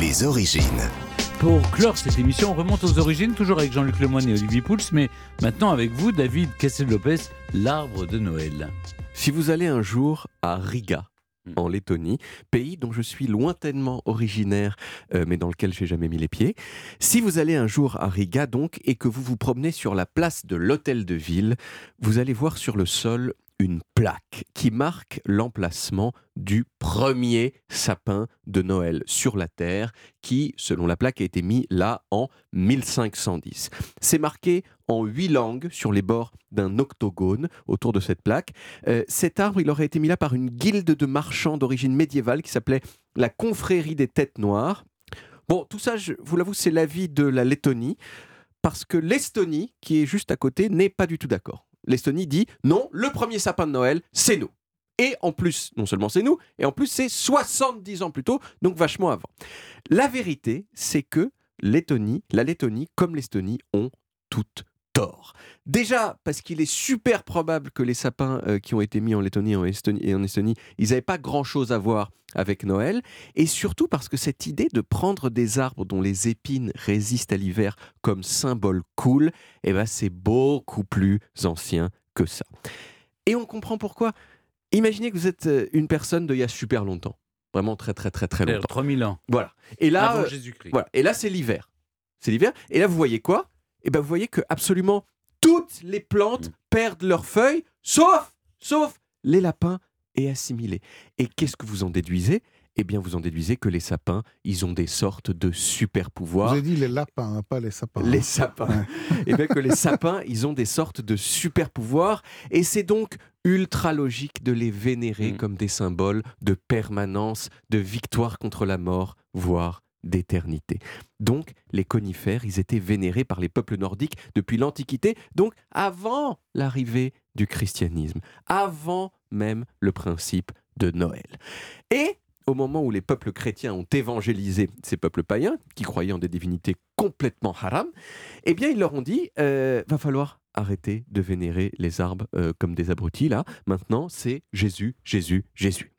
Les origines. Pour clore cette émission, on remonte aux origines, toujours avec Jean-Luc Lemoyne et Olivier Pouls, mais maintenant avec vous, David Cassel-Lopez, l'arbre de Noël. Si vous allez un jour à Riga, Hmm. en Lettonie, pays dont je suis lointainement originaire, euh, mais dans lequel j'ai jamais mis les pieds. Si vous allez un jour à Riga, donc, et que vous vous promenez sur la place de l'hôtel de ville, vous allez voir sur le sol une plaque qui marque l'emplacement du premier sapin de Noël sur la Terre, qui, selon la plaque, a été mis là en 1510. C'est marqué en huit langues sur les bords d'un octogone autour de cette plaque. Euh, cet arbre, il aurait été mis là par une guilde de marchands d'origine médiévale qui s'appelait la Confrérie des Têtes Noires. Bon, tout ça, je vous l'avoue, c'est l'avis de la Lettonie, parce que l'Estonie, qui est juste à côté, n'est pas du tout d'accord. L'Estonie dit non, le premier sapin de Noël, c'est nous. Et en plus, non seulement c'est nous, et en plus c'est 70 ans plus tôt, donc vachement avant. La vérité, c'est que Lettonie, la Lettonie comme l'Estonie ont toutes tort. Déjà parce qu'il est super probable que les sapins euh, qui ont été mis en Lettonie et en Estonie, et en Estonie ils n'avaient pas grand-chose à voir avec Noël, et surtout parce que cette idée de prendre des arbres dont les épines résistent à l'hiver comme symbole cool, eh ben c'est beaucoup plus ancien que ça. Et on comprend pourquoi. Imaginez que vous êtes euh, une personne d'il y a super longtemps, vraiment très très très très C'est-à-dire longtemps. 3000 ans, Voilà. Et là, avant euh, Jésus-Christ. voilà. Et là, c'est l'hiver. C'est l'hiver. Et là, vous voyez quoi? Eh ben, vous voyez que absolument toutes les plantes Mm. perdent leurs feuilles, sauf, sauf les lapins et assimilés. Et qu'est-ce que vous en déduisez? Eh bien, vous en déduisez que les sapins, ils ont des sortes de super Vous pouvoirs. avez dit les lapins, hein, pas les sapins. Les hein. sapins. Et bien que les sapins, ils ont des sortes de super pouvoirs. Et c'est donc ultra logique de les vénérer Mm. comme des symboles de permanence, de victoire contre la mort, voire d'éternité. Donc, les conifères, ils étaient vénérés par les peuples nordiques depuis l'Antiquité, donc avant l'arrivée du christianisme, avant même le principe de Noël. Et au moment où les peuples chrétiens ont évangélisé ces peuples païens, qui croyaient en des divinités complètement haram, eh bien, ils leur ont dit euh, va falloir arrêter de vénérer les arbres euh, comme des abrutis, là. Maintenant, c'est Jésus, Jésus, Jésus.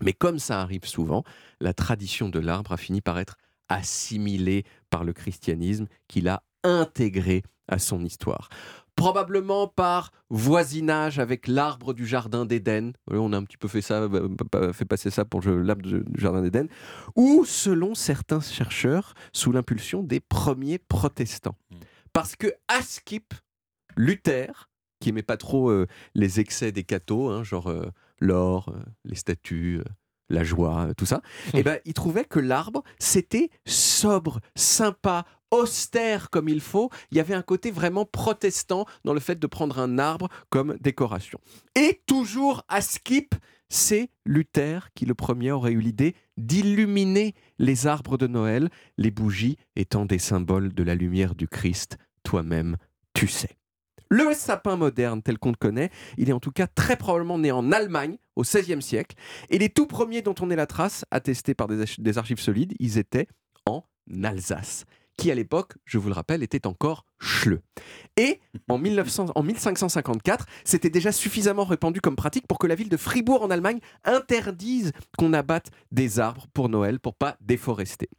Mais comme ça arrive souvent, la tradition de l'arbre a fini par être assimilée par le christianisme qu'il a intégré à son histoire. Probablement par voisinage avec l'arbre du jardin d'Éden. Euh, On a un petit peu fait ça, euh, fait passer ça pour l'arbre du jardin d'Éden. Ou, selon certains chercheurs, sous l'impulsion des premiers protestants. Mm. Parce que à Skip, Luther, qui aimait pas trop euh, les excès des cathos, hein, genre euh, l'or, euh, les statues, euh, la joie, euh, tout ça, eh ben, il trouvait que l'arbre, c'était sobre, sympa, austère comme il faut. Il y avait un côté vraiment protestant dans le fait de prendre un arbre comme décoration. Et toujours à Skip, c'est Luther qui le premier aurait eu l'idée d'illuminer les arbres de Noël, les bougies étant des symboles de la lumière du Christ, toi-même, tu sais. Le sapin moderne tel qu'on le connaît, il est en tout cas très probablement né en Allemagne au XVIe siècle. Et les tout premiers dont on ait la trace, attestés par des, archives solides, ils étaient en Alsace, qui à l'époque, je vous le rappelle, était encore Schleu. Et en, 1900 en 1554, c'était déjà suffisamment répandu comme pratique pour que la ville de Fribourg en Allemagne interdise qu'on abatte des arbres pour Noël pour pas déforester.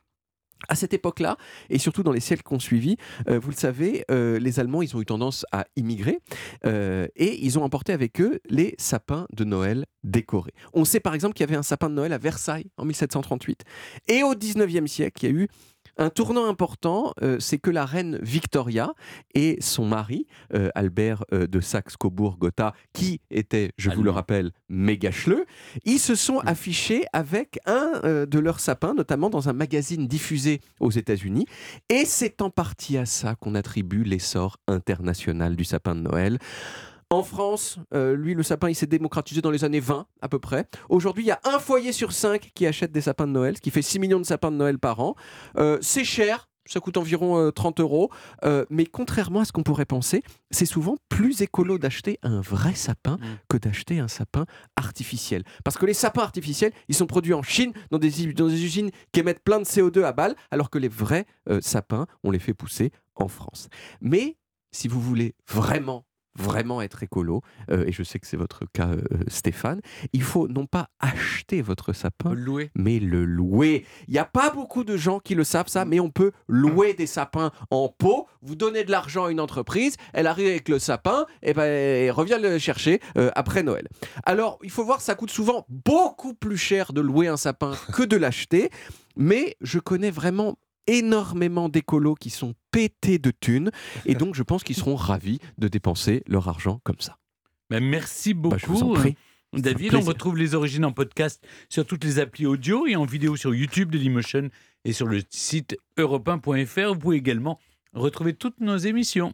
À cette époque-là, et surtout dans les siècles qui ont suivi, euh, vous le savez, euh, les Allemands, ils ont eu tendance à immigrer euh, et ils ont emporté avec eux les sapins de Noël décorés. On sait par exemple qu'il y avait un sapin de Noël à Versailles en 1738. Et au 19e siècle, il y a eu un tournant important, euh, c'est que la reine Victoria et son mari, euh, Albert euh, de Saxe-Cobourg-Gotha, qui était, je vous le rappelle, méga chleux, ils se sont Mm. affichés avec un de leurs sapins, notamment dans un magazine diffusé aux États-Unis. Et c'est en partie à ça qu'on attribue l'essor international du sapin de Noël. En France, euh, lui, le sapin, il s'est démocratisé dans les années 20 à peu près. Aujourd'hui, il y a un foyer sur cinq qui achète des sapins de Noël, ce qui fait 6 millions de sapins de Noël par an. Euh, c'est cher, ça coûte environ euh, 30 euros. Euh, mais contrairement à ce qu'on pourrait penser, c'est souvent plus écolo d'acheter un vrai sapin Mm. que d'acheter un sapin artificiel. Parce que les sapins artificiels, ils sont produits en Chine dans des, u- dans des usines qui émettent plein de CO2 à balles, alors que les vrais euh, sapins, on les fait pousser en France. Mais si vous voulez vraiment vraiment être écolo, euh, et je sais que c'est votre cas, euh, Stéphane, il faut non pas acheter votre sapin, mais le louer. Il n'y a pas beaucoup de gens qui le savent ça, mais on peut louer des sapins en pot. Vous donnez de l'argent à une entreprise, elle arrive avec le sapin, et ben elle revient le chercher euh, après Noël. Alors, il faut voir, ça coûte souvent beaucoup plus cher de louer un sapin que de l'acheter, mais je connais vraiment énormément d'écolos qui sont pétés de thunes, et donc je pense qu'ils seront ravis de dépenser leur argent comme ça. Ben, merci beaucoup. Bah, je vous en prie. C'est un David, on retrouve les origines en podcast sur toutes les applis audio et en vidéo sur YouTube de Dailymotion et sur le site europe1.fr. Vous pouvez également retrouver toutes nos émissions.